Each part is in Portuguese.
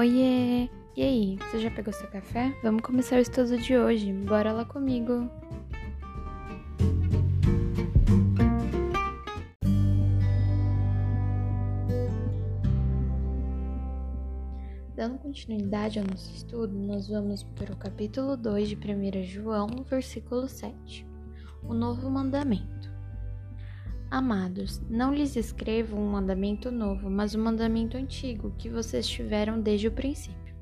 Oiê! E aí, você já pegou seu café? Vamos começar o estudo de hoje. Bora lá comigo! Dando continuidade ao nosso estudo, nós vamos para o capítulo 2 de 1 João, versículo 7. O novo mandamento. Amados, não lhes escrevo um mandamento novo, mas um mandamento antigo que vocês tiveram desde o princípio.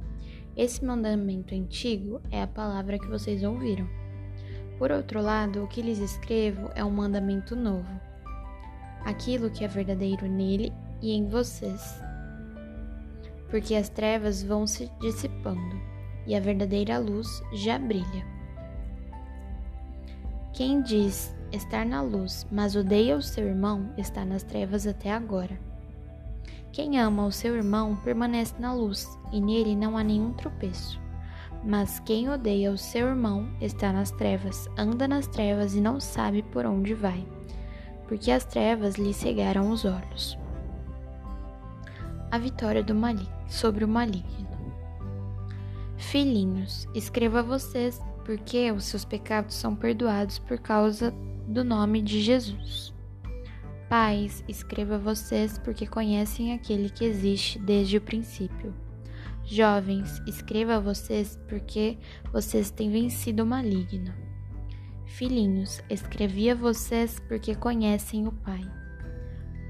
Esse mandamento antigo é a palavra que vocês ouviram. Por outro lado, o que lhes escrevo é um mandamento novo. Aquilo que é verdadeiro nele e em vocês. Porque as trevas vão se dissipando e a verdadeira luz já brilha. Quem diz estar na luz, mas odeia o seu irmão, está nas trevas até agora. Quem ama o seu irmão permanece na luz, e nele não há nenhum tropeço. Mas quem odeia o seu irmão está nas trevas, anda nas trevas e não sabe por onde vai, porque as trevas lhe cegaram os olhos. A vitória do maligno sobre o maligno. Filhinhos, escreva a vocês, porque os seus pecados são perdoados por causa do nome de Jesus. Pais, escreva vocês porque conhecem aquele que existe desde o princípio. Jovens, escreva vocês porque vocês têm vencido o maligno. Filhinhos, escrevi a vocês porque conhecem o Pai.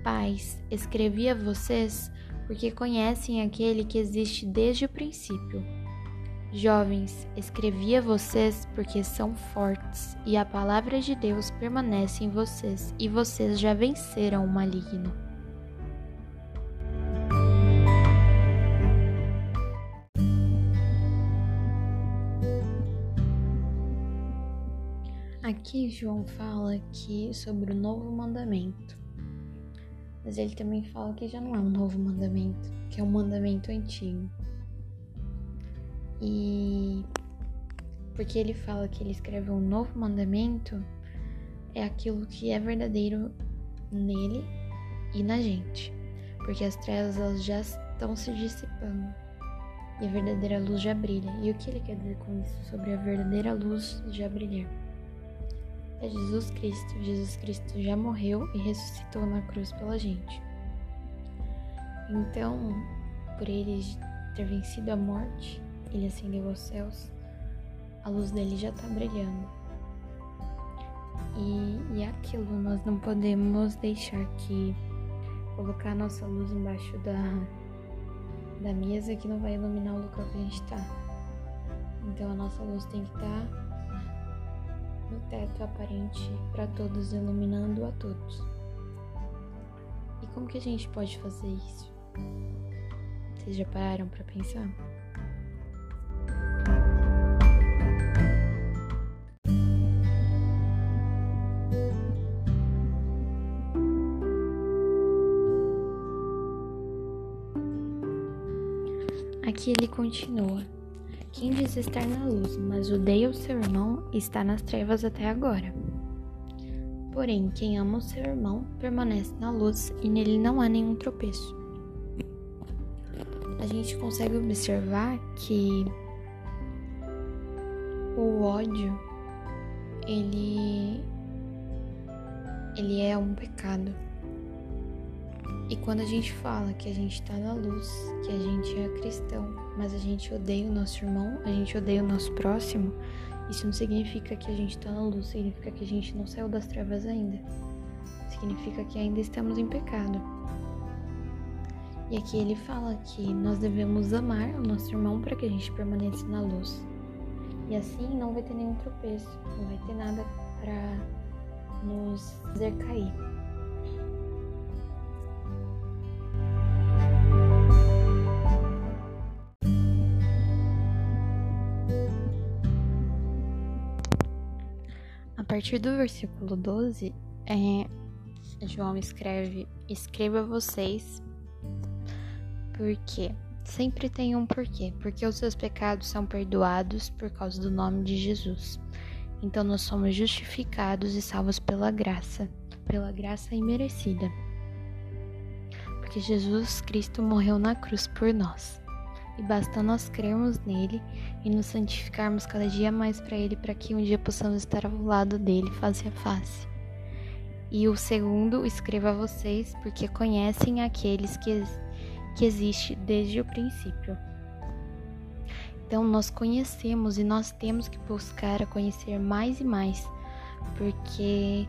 Pais, escrevi a vocês porque conhecem aquele que existe desde o princípio. Jovens, escrevi a vocês porque são fortes e a palavra de Deus permanece em vocês e vocês já venceram o maligno. Aqui João fala aqui sobre o novo mandamento. Mas ele também fala que já não é um novo mandamento, que é um mandamento antigo. E porque ele fala que ele escreveu um novo mandamento, é aquilo que é verdadeiro nele e na gente. Porque as trevas elas já estão se dissipando e a verdadeira luz já brilha. E o que ele quer dizer com isso? Sobre a verdadeira luz já brilhar. É Jesus Cristo. Jesus Cristo já morreu e ressuscitou na cruz pela gente. Então, por ele ter vencido a morte, ele ascendeu aos céus, a luz dele já está brilhando. E, e é aquilo, nós não podemos deixar que colocar a nossa luz embaixo da, da mesa que não vai iluminar o local que a gente está. Então a nossa luz tem que estar tá no teto aparente para todos, iluminando a todos. E como que a gente pode fazer isso? Vocês já pararam para pensar? Aqui ele continua: Quem diz estar na luz, mas odeia o seu irmão, está nas trevas até agora. Porém, quem ama o seu irmão permanece na luz e nele não há nenhum tropeço. A gente consegue observar que o ódio ele ele é um pecado. E quando a gente fala que a gente está na luz, que a gente é cristão, mas a gente odeia o nosso irmão, a gente odeia o nosso próximo, isso não significa que a gente está na luz, significa que a gente não saiu das trevas ainda. Significa que ainda estamos em pecado. E aqui ele fala que nós devemos amar o nosso irmão para que a gente permaneça na luz. E assim não vai ter nenhum tropeço, não vai ter nada para nos fazer cair. Partir do versículo 12, é, João escreve: Escreva vocês, porque sempre tem um porquê, porque os seus pecados são perdoados por causa do nome de Jesus. Então nós somos justificados e salvos pela graça, pela graça imerecida. Porque Jesus Cristo morreu na cruz por nós. E basta nós crermos nele e nos santificarmos cada dia mais para ele, para que um dia possamos estar ao lado dele face a face. E o segundo, escreva a vocês, porque conhecem aqueles que, que existe desde o princípio. Então nós conhecemos e nós temos que buscar a conhecer mais e mais, porque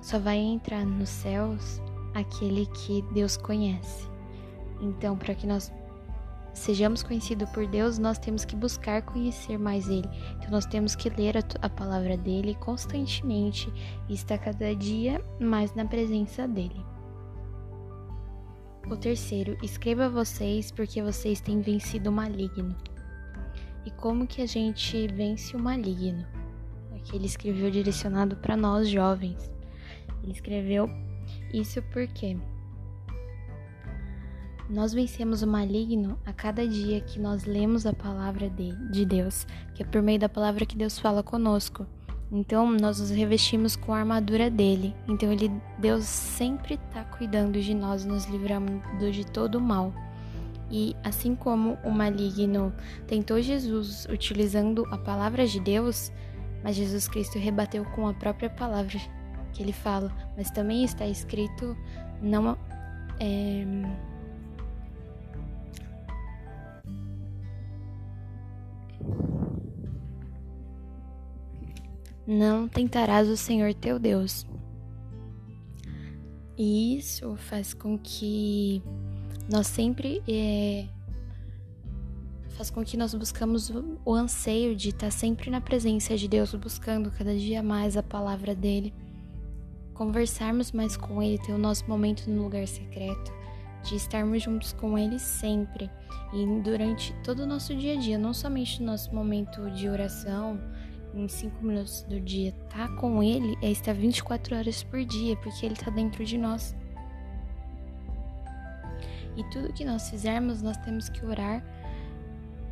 só vai entrar nos céus aquele que Deus conhece. Então, para que nós sejamos conhecidos por Deus, nós temos que buscar conhecer mais Ele. Então, nós temos que ler a, a palavra dele constantemente e estar cada dia mais na presença dele. O terceiro, escreva vocês porque vocês têm vencido o maligno. E como que a gente vence o maligno? Aqui ele escreveu direcionado para nós jovens. Ele escreveu isso porque nós vencemos o maligno a cada dia que nós lemos a palavra de, de Deus, que é por meio da palavra que Deus fala conosco. Então, nós nos revestimos com a armadura dele. Então, ele, Deus sempre está cuidando de nós, nos livrando de todo o mal. E assim como o maligno tentou Jesus utilizando a palavra de Deus, mas Jesus Cristo rebateu com a própria palavra que ele fala. Mas também está escrito não é, não tentarás o Senhor teu Deus. E isso faz com que nós sempre é, faz com que nós buscamos o, anseio de estar sempre na presença de Deus, buscando cada dia mais a palavra dele, conversarmos mais com ele, ter o nosso momento no lugar secreto, de estarmos juntos com ele sempre e durante todo o nosso dia a dia, não somente no nosso momento de oração, em 5 minutos do dia, tá com ele é estar 24 horas por dia, porque ele tá dentro de nós. E tudo que nós fizermos, nós temos que orar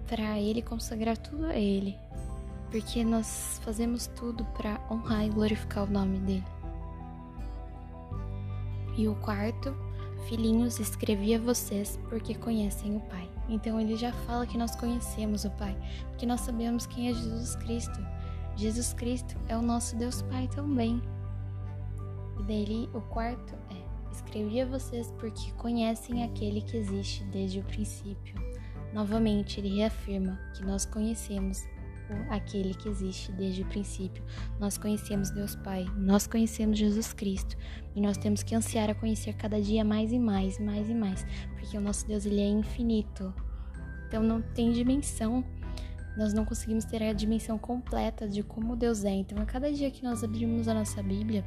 para Ele consagrar tudo a Ele, porque nós fazemos tudo para honrar e glorificar o nome dele. E o quarto, filhinhos, escrevi a vocês porque conhecem o Pai. Então ele já fala que nós conhecemos o Pai, porque nós sabemos quem é Jesus Cristo. Jesus Cristo é o nosso Deus Pai também. E daí o quarto é Escrevi a vocês porque conhecem aquele que existe desde o princípio. Novamente, ele reafirma que nós conhecemos aquele que existe desde o princípio. Nós conhecemos Deus Pai, nós conhecemos Jesus Cristo e nós temos que ansiar a conhecer cada dia mais e mais, mais e mais, porque o nosso Deus ele é infinito. Então não tem dimensão. Nós não conseguimos ter a dimensão completa de como Deus é. Então, a cada dia que nós abrimos a nossa Bíblia,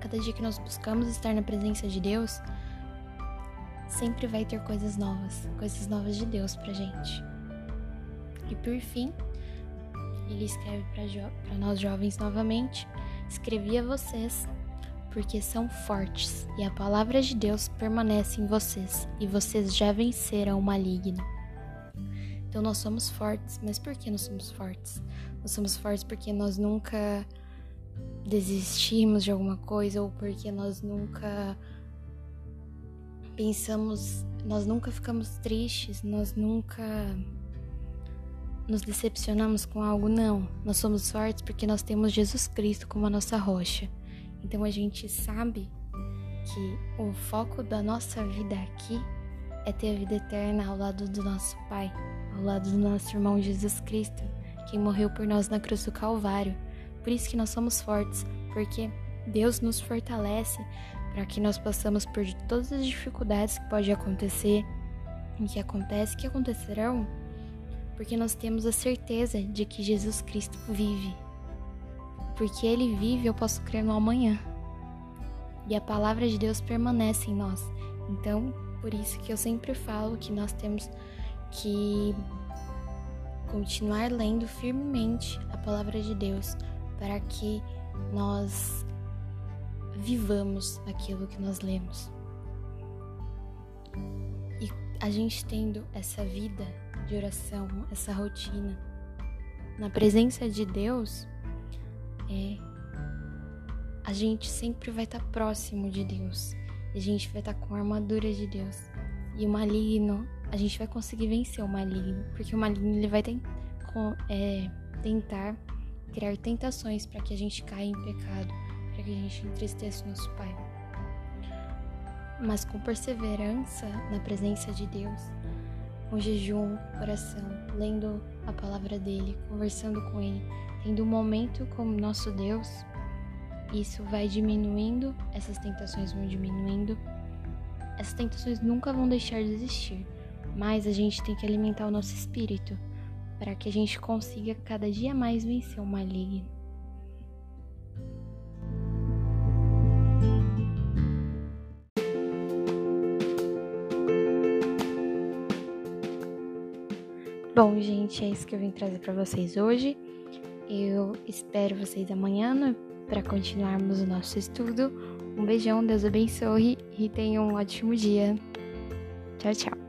cada dia que nós buscamos estar na presença de Deus, sempre vai ter coisas novas, coisas novas de Deus pra gente. E por fim, ele escreve para nós jovens novamente: escrevi a vocês porque são fortes e a palavra de Deus permanece em vocês e vocês já venceram o maligno. Então nós somos fortes, mas por que nós somos fortes? Nós somos fortes porque nós nunca desistimos de alguma coisa ou porque nós nunca pensamos, nós nunca ficamos tristes, nós nunca nos decepcionamos com algo, não. Nós somos fortes porque nós temos Jesus Cristo como a nossa rocha. Então a gente sabe que o foco da nossa vida aqui é ter a vida eterna ao lado do nosso Pai, ao lado do nosso irmão Jesus Cristo, quem morreu por nós na cruz do Calvário. Por isso que nós somos fortes, porque Deus nos fortalece para que nós possamos por todas as dificuldades que pode acontecer e que acontece, que acontecerão, porque nós temos a certeza de que Jesus Cristo vive. Porque ele vive, eu posso crer no amanhã. E a palavra de Deus permanece em nós. Então, por isso que eu sempre falo que nós temos que continuar lendo firmemente a palavra de Deus, para que nós vivamos aquilo que nós lemos. E a gente tendo essa vida de oração, essa rotina na presença de Deus, é a gente sempre vai estar próximo de Deus. A gente vai estar com a armadura de Deus. E o maligno a gente vai conseguir vencer o maligno, porque o maligno ele vai tem, com, é, tentar criar tentações para que a gente caia em pecado, para que a gente entristeça o nosso Pai. Mas com perseverança na presença de Deus, com jejum, oração, lendo a palavra dele, conversando com ele, tendo um momento com nosso Deus, isso vai diminuindo, essas tentações vão diminuindo. Essas tentações nunca vão deixar de existir, mas a gente tem que alimentar o nosso espírito para que a gente consiga cada dia mais vencer o maligno. Bom, gente, é isso que eu vim trazer para vocês hoje. Eu espero vocês amanhã para continuarmos o nosso estudo. Um beijão, Deus abençoe e tenham um ótimo dia. Tchau, tchau.